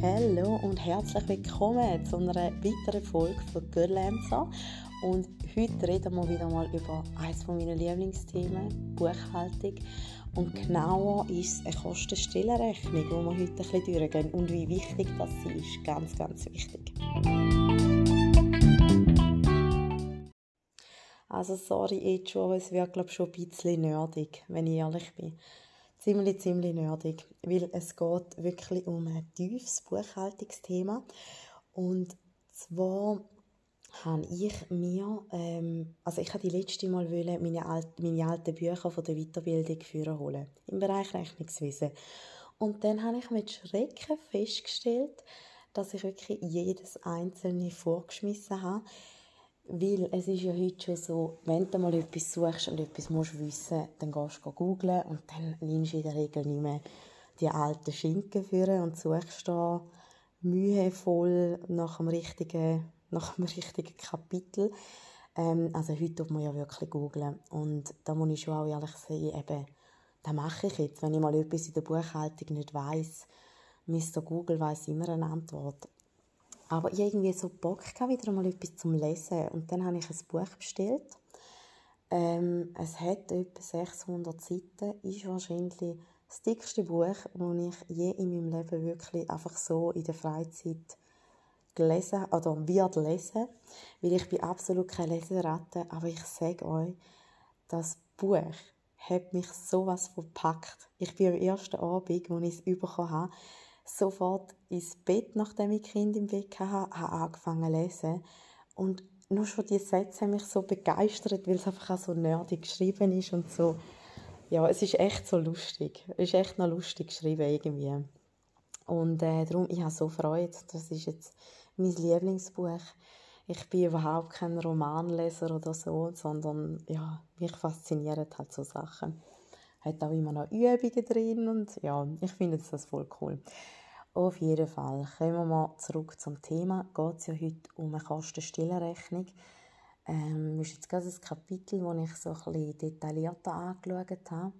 Hallo und herzlich willkommen zu einer weiteren Folge von Girlancer. Und heute reden wir wieder mal über eines meiner Lieblingsthemen, Buchhaltung. Und genauer ist es eine Kostenstellenrechnung, die wir heute ein bisschen durchgehen und wie wichtig das ist. Ganz, ganz wichtig. Also sorry jetzt schon, es wird glaube schon ein bisschen nerdig, wenn ich ehrlich bin ziemlich, ziemlich nerdig, weil es geht wirklich um ein tiefes Buchhaltungsthema und zwar habe ich mir, ähm, also ich habe die letzte Mal wollen, meine, alt, meine alten Bücher von der Weiterbildung führen holen, im Bereich Rechnungswesen. Und dann habe ich mit Schrecken festgestellt, dass ich wirklich jedes einzelne vorgeschmissen habe, weil es ist ja heute schon so, wenn du mal etwas suchst und etwas musst wissen, dann gehst du googlen und dann nimmst du in der Regel nicht mehr die alten Schinken führen und suchst da mühevoll nach dem richtigen, nach dem richtigen Kapitel. Ähm, also heute tut man ja wirklich googlen und da muss ich schon auch ehrlich sagen, eben, das mache ich jetzt, wenn ich mal etwas in der Buchhaltung nicht weiß. Mr. Google weiß immer eine Antwort. Aber ich irgendwie so Bock gehabt, wieder mal etwas zum Lesen. Und dann habe ich ein Buch bestellt. Ähm, es hat etwa 600 Seiten, ist wahrscheinlich das dickste Buch, das ich je in meinem Leben wirklich einfach so in der Freizeit gelesen oder wird lesen, weil ich bin absolut keine Leseratte, aber ich sage euch, das Buch hat mich sowas verpackt. Ich bin am ersten Abend, als ich es bekommen habe, sofort ins Bett, nachdem ich Kind im Bett hatte, habe angefangen zu lesen. Und nur schon die Sätze haben mich so begeistert, weil es einfach auch so nerdig geschrieben ist und so. Ja, es ist echt so lustig. Es ist echt noch lustig geschrieben irgendwie. Und äh, darum, ich habe so Freude. Das ist jetzt mein Lieblingsbuch. Ich bin überhaupt kein Romanleser oder so, sondern ja, mich faszinieren halt so Sachen. Hat auch immer noch Übungen drin und ja, ich finde das voll cool. Auf jeden Fall. Kommen wir mal zurück zum Thema. Geht es ja heute um eine Kostenstellenrechnung. Ähm, das ist jetzt gerade ein Kapitel, das ich so ein detaillierter angeschaut habe.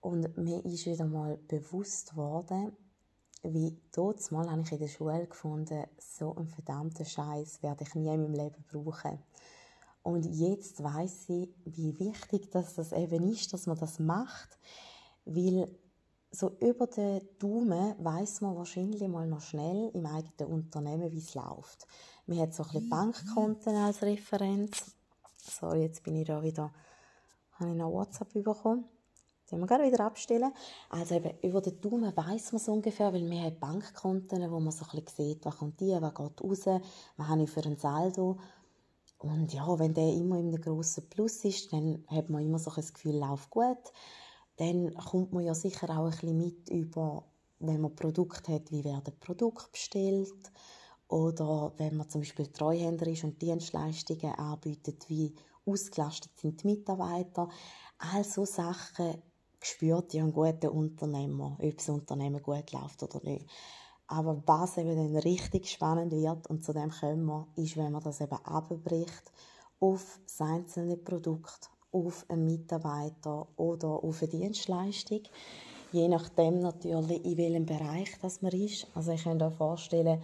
Und mir ist wieder mal bewusst worden, wie dort mal habe ich in der Schule gefunden, so einen verdammten Scheiß werde ich nie in meinem Leben brauchen. Und jetzt weiß ich, wie wichtig das, das eben ist, dass man das macht, weil so über den Daumen weiß man wahrscheinlich mal noch schnell im eigenen Unternehmen, wie es läuft. Man hat so ein bisschen Bankkonten als Referenz. Sorry, jetzt bin ich da wieder, habe ich noch WhatsApp bekommen. Den wir gerade wieder abstellen. Also eben, über den Daumen weiß man so ungefähr, weil wir haben Bankkonten, wo man so ein bisschen sieht, was kommt die, was geht raus, was habe ich für ein Saldo. Und ja, wenn der immer in einem grossen Plus ist, dann hat man immer so ein Gefühl, läuft gut dann kommt man ja sicher auch ein bisschen mit über, wenn man Produkte hat, wie werden Produkte bestellt oder wenn man zum Beispiel Treuhänder ist und Dienstleistungen anbietet, wie ausgelastet sind die Mitarbeiter. All so Sachen spürt ja ein guter Unternehmer, ob das Unternehmen gut läuft oder nicht. Aber was eben dann richtig spannend wird, und zu dem kommen wir, ist, wenn man das eben abbricht auf das einzelne Produkt auf einen Mitarbeiter oder auf eine Dienstleistung. Je nachdem natürlich, in welchem Bereich das man ist. Also ich kann mir vorstellen,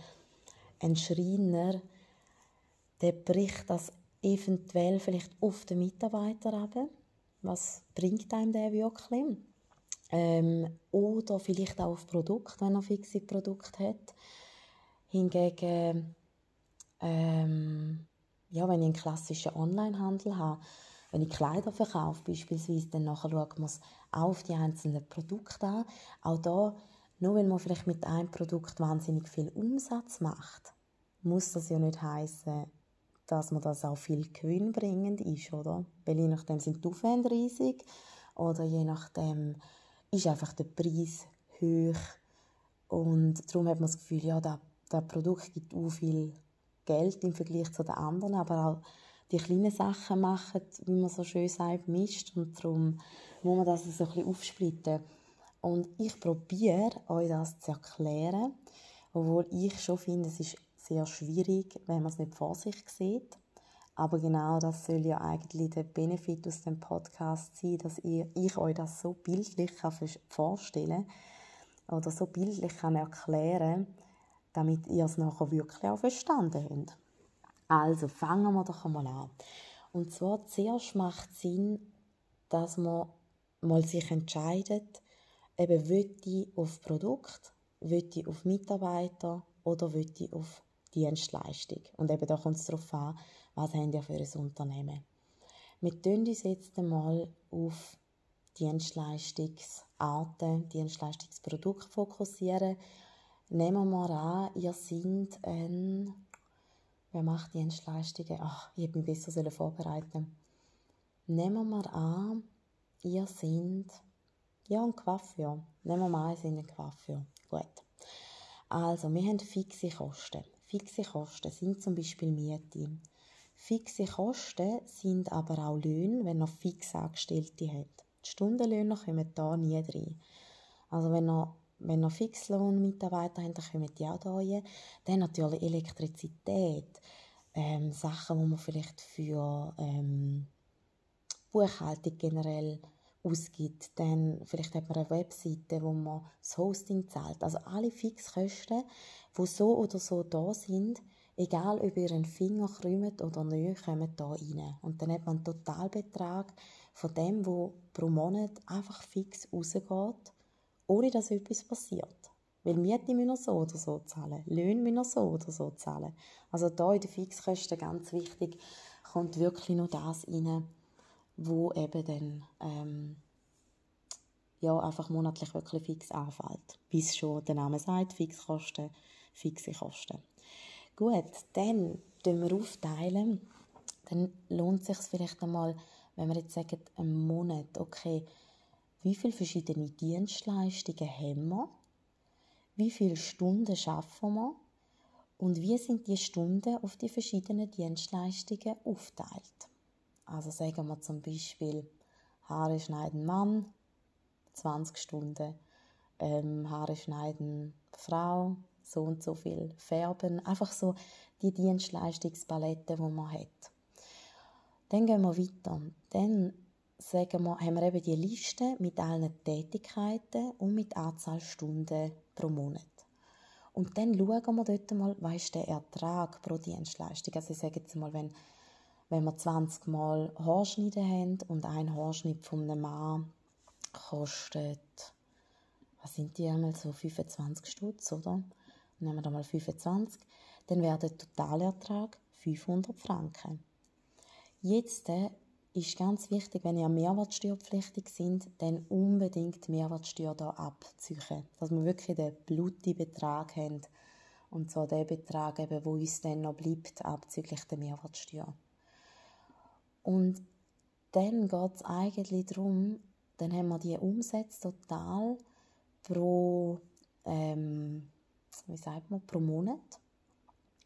ein Schreiner, der bricht das eventuell vielleicht auf den Mitarbeiter ab. Was bringt einem der wirklich? Ähm, oder vielleicht auch auf Produkt, wenn er fixe Produkte hat. Hingegen, ähm, ja, wenn ich einen klassischen Onlinehandel habe, wenn ich Kleider verkaufe beispielsweise, dann nachher schaut man es auch auf die einzelnen Produkte an. Auch da, nur weil man vielleicht mit einem Produkt wahnsinnig viel Umsatz macht, muss das ja nicht heißen, dass man das auch viel gewinnbringend ist, oder? Weil je nachdem sind die Aufwände riesig oder je nachdem ist einfach der Preis hoch und darum hat man das Gefühl, ja, das, das Produkt gibt auch viel Geld im Vergleich zu den anderen, aber auch die kleinen Sachen machen, wie man so schön sagt, Mist. Und darum muss man das so ein bisschen aufsplitten. Und ich probiere, euch das zu erklären, obwohl ich schon finde, es ist sehr schwierig, wenn man es nicht vor sich sieht. Aber genau das soll ja eigentlich der Benefit aus dem Podcast sein, dass ich, ich euch das so bildlich kann vorstellen oder so bildlich kann erklären damit ihr es nachher wirklich auch verstanden habt. Also fangen wir doch einmal an. Und zwar zuerst macht es Sinn, dass man mal sich entscheidet, eben will ich auf Produkt, will ich auf Mitarbeiter oder will ich auf Dienstleistung. Und eben da kommt es darauf an, was haben ihr für ein Unternehmen. Wir tun uns jetzt einmal auf Dienstleistungsarten, Dienstleistungsprodukte fokussieren. Nehmen wir an, ihr seid ein Wer macht Dienstleistungen? Ach, ich hätte mich besser vorbereiten Nehmen wir an, ihr seid ja, ein Coiffeur. Nehmen wir mal an, ihr seid ein Coiffeur. Gut. Also, wir haben fixe Kosten. Fixe Kosten sind zum Beispiel Miete. Fixe Kosten sind aber auch Löhne, wenn ihr fix Angestellte habt. Die Stundenlöhne kommen da nie rein. Also wenn ihr, wenn ihr Fixlohnmitarbeiter habt, dann kommen die auch da rein. Dann natürlich Elektrizität, ähm, Sachen, die man vielleicht für ähm, Buchhaltung generell ausgibt. Dann vielleicht hat man eine Webseite, wo man das Hosting zahlt. Also alle Fixkosten, die so oder so da sind, egal ob ihr einen Finger krümmt oder nicht, kommen da rein. Und dann hat man einen Totalbetrag von dem, wo pro Monat einfach fix rausgeht, ohne dass etwas passiert. Weil Miete müssen wir so oder so zahlen, Löhne müssen wir so oder so zahlen. Also da in den Fixkosten ganz wichtig, kommt wirklich nur das rein, wo eben dann ähm, ja, einfach monatlich wirklich fix anfällt. Bis schon der Name sagt, Fixkosten, fixe Kosten. Gut, dann tun wir aufteilen. Dann lohnt es sich vielleicht einmal, wenn wir jetzt sagen, einen Monat, okay, wie viele verschiedene Dienstleistungen haben wir? Wie viele Stunden schaffen wir? Und wie sind die Stunden auf die verschiedenen Dienstleistungen aufteilt? Also sagen wir zum Beispiel, Haare schneiden Mann, 20 Stunden, ähm, Haare schneiden Frau, so und so viel färben, einfach so die Dienstleistungspalette, die man hat. Dann gehen wir weiter. Dann sagen wir, haben wir eben die Liste mit allen Tätigkeiten und mit Anzahl Stunden pro Monat. Und dann schauen wir dort mal, was ist der Ertrag pro Dienstleistung. Also ich sage jetzt mal, wenn, wenn wir 20 Mal Haarschneiden haben und ein Haarschnitt von einem Mann kostet, was sind die einmal so, 25 Stutz, oder? nehmen wir da mal 25, dann wäre der Totalertrag 500 Franken. Jetzt äh, ist ganz wichtig, wenn ihr mehrwertsteuerpflichtig sind, dann unbedingt die Mehrwertsteuer da abziehen. Dass wir wirklich den blutigen Betrag haben. Und zwar den Betrag, eben, wo uns dann noch bleibt, abzüglich der Mehrwertsteuer. Und dann geht es eigentlich darum, dann haben wir die Umsätze total pro ähm, wie sagt man, pro Monat.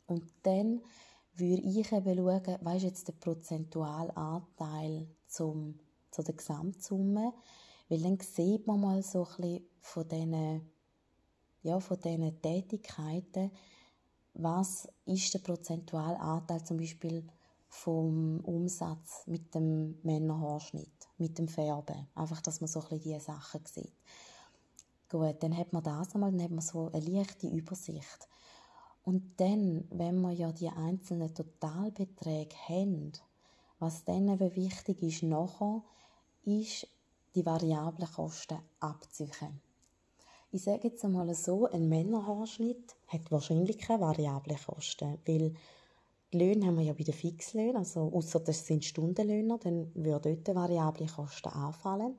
Und dann würde ich eben schauen, was jetzt der prozentuale Anteil zum, zu der Gesamtsumme, weil dann sieht man mal so ein bisschen von diesen, ja, von diesen Tätigkeiten, was ist der prozentuale Anteil zum Beispiel vom Umsatz mit dem Männerhaarschnitt, mit dem Färben. Einfach, dass man so ein bisschen diese Sachen sieht. Gut, dann hat man das einmal, dann hat man so eine leichte Übersicht. Und dann, wenn wir ja die einzelnen Totalbeträge haben, was dann eben wichtig ist nachher, ist die variablen Kosten abziehen. Ich sage jetzt einmal so, ein Männerhaarschnitt hat wahrscheinlich keine variablen Kosten, weil die Löhne haben wir ja bei den Fixlöhnen, also außer das sind Stundenlöhner, dann würden dort variable Kosten anfallen.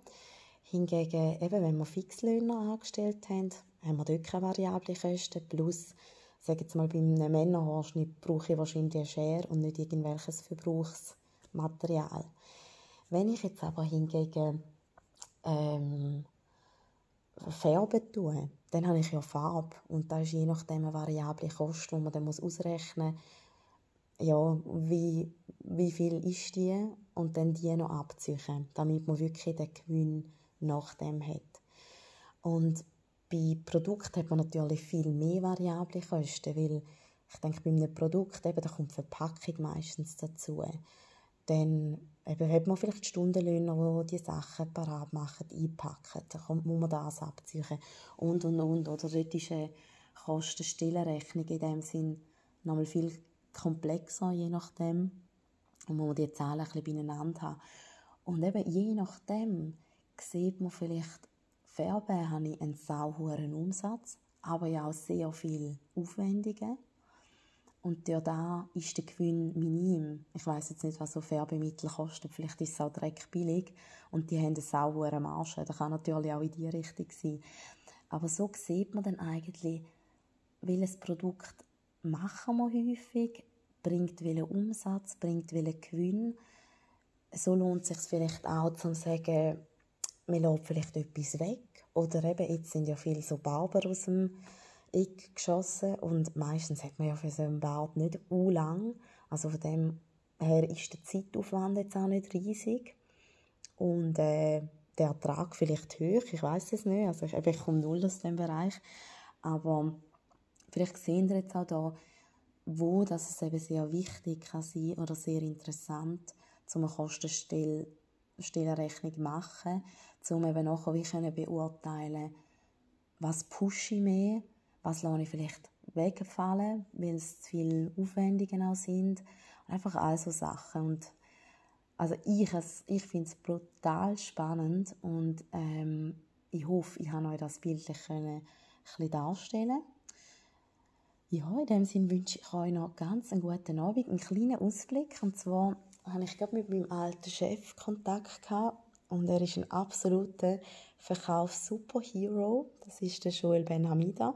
Hingegen, eben, wenn wir Fixlöhner angestellt haben, haben wir dort keine variable Kosten. Plus, sage jetzt mal, bei einem Männerhaarschnitt brauche ich wahrscheinlich eine Schere und nicht irgendwelches Verbrauchsmaterial. Wenn ich jetzt aber hingegen ähm, färben tue, dann habe ich ja Farbe und da ist je nachdem eine variable Kosten, die man dann ausrechnen muss, ja, wie, wie viel ist die und dann die noch abziehen, damit man wirklich den Gewinn nach dem hat. Und bei Produkten hat man natürlich viel mehr variable Kosten, weil ich denke, bei einem Produkt eben, da kommt die Verpackung meistens dazu. Dann eben, hat man vielleicht Stundenlöhner, die die Sachen parat machen, einpacken. Da kommt, muss man das abziehen und, und, und. Oder dort ist eine Kostenstellenrechnung in dem Sinn nochmal viel komplexer, je nachdem. Und man muss die Zahlen ein bisschen beieinander haben. Und eben je nachdem sieht man vielleicht, Färben habe ich einen sauhohen Umsatz, aber ja auch sehr viel Aufwendungen. Und da ist der Gewinn minim. Ich weiß jetzt nicht, was so Färbemittel kosten. Vielleicht ist es auch dreckbillig und die haben eine saubere Marge. Das kann natürlich auch in die Richtung sein. Aber so sieht man dann eigentlich, welches Produkt machen wir häufig, bringt welchen Umsatz, bringt welchen Gewinn. So lohnt es sich vielleicht auch, zu sagen, man lässt vielleicht etwas weg. Oder eben, jetzt sind ja viele so Barber aus dem Eck geschossen und meistens hat man ja für so einen Bart nicht u lang. Also von dem her ist der Zeitaufwand jetzt auch nicht riesig. Und äh, der Ertrag vielleicht hoch, ich weiß es nicht. Also ich, ich komme null aus dem Bereich. Aber vielleicht sehen wir jetzt auch da, wo das es eben sehr wichtig kann sein oder sehr interessant, um eine Kostenstellenrechnung zu machen, um eben nachher wie können beurteilen, was pushe ich mehr, was lasse ich vielleicht wegfallen, weil es zu viele Aufwendungen auch sind. Und einfach all so Sachen. Und also ich, ich finde es brutal spannend und ähm, ich hoffe, ich habe euch das bildlich ein bisschen darstellen ja, in dem Sinne wünsche ich euch noch ganz einen guten Abend, einen kleinen Ausblick. Und zwar habe ich gerade mit meinem alten Chef Kontakt gehabt und er ist ein absoluter Verkaufs-Superhero. Das ist der Joel Ben Hamida.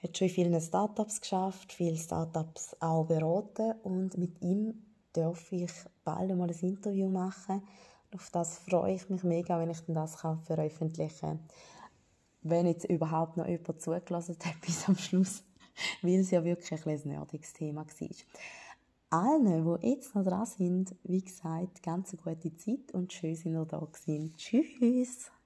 Er hat schon in vielen Startups geschafft, viele Startups auch beraten und mit ihm darf ich bald mal ein Interview machen. Auf das freue ich mich mega, wenn ich das veröffentlichen kann. Wenn jetzt überhaupt noch jemand zugelassen hat bis am Schluss weil es ja wirklich ein, nerdiges Thema war. Allen, die jetzt noch dran sind, wie gesagt, ganz eine gute Zeit und schön, dass ihr da gewesen. Tschüss!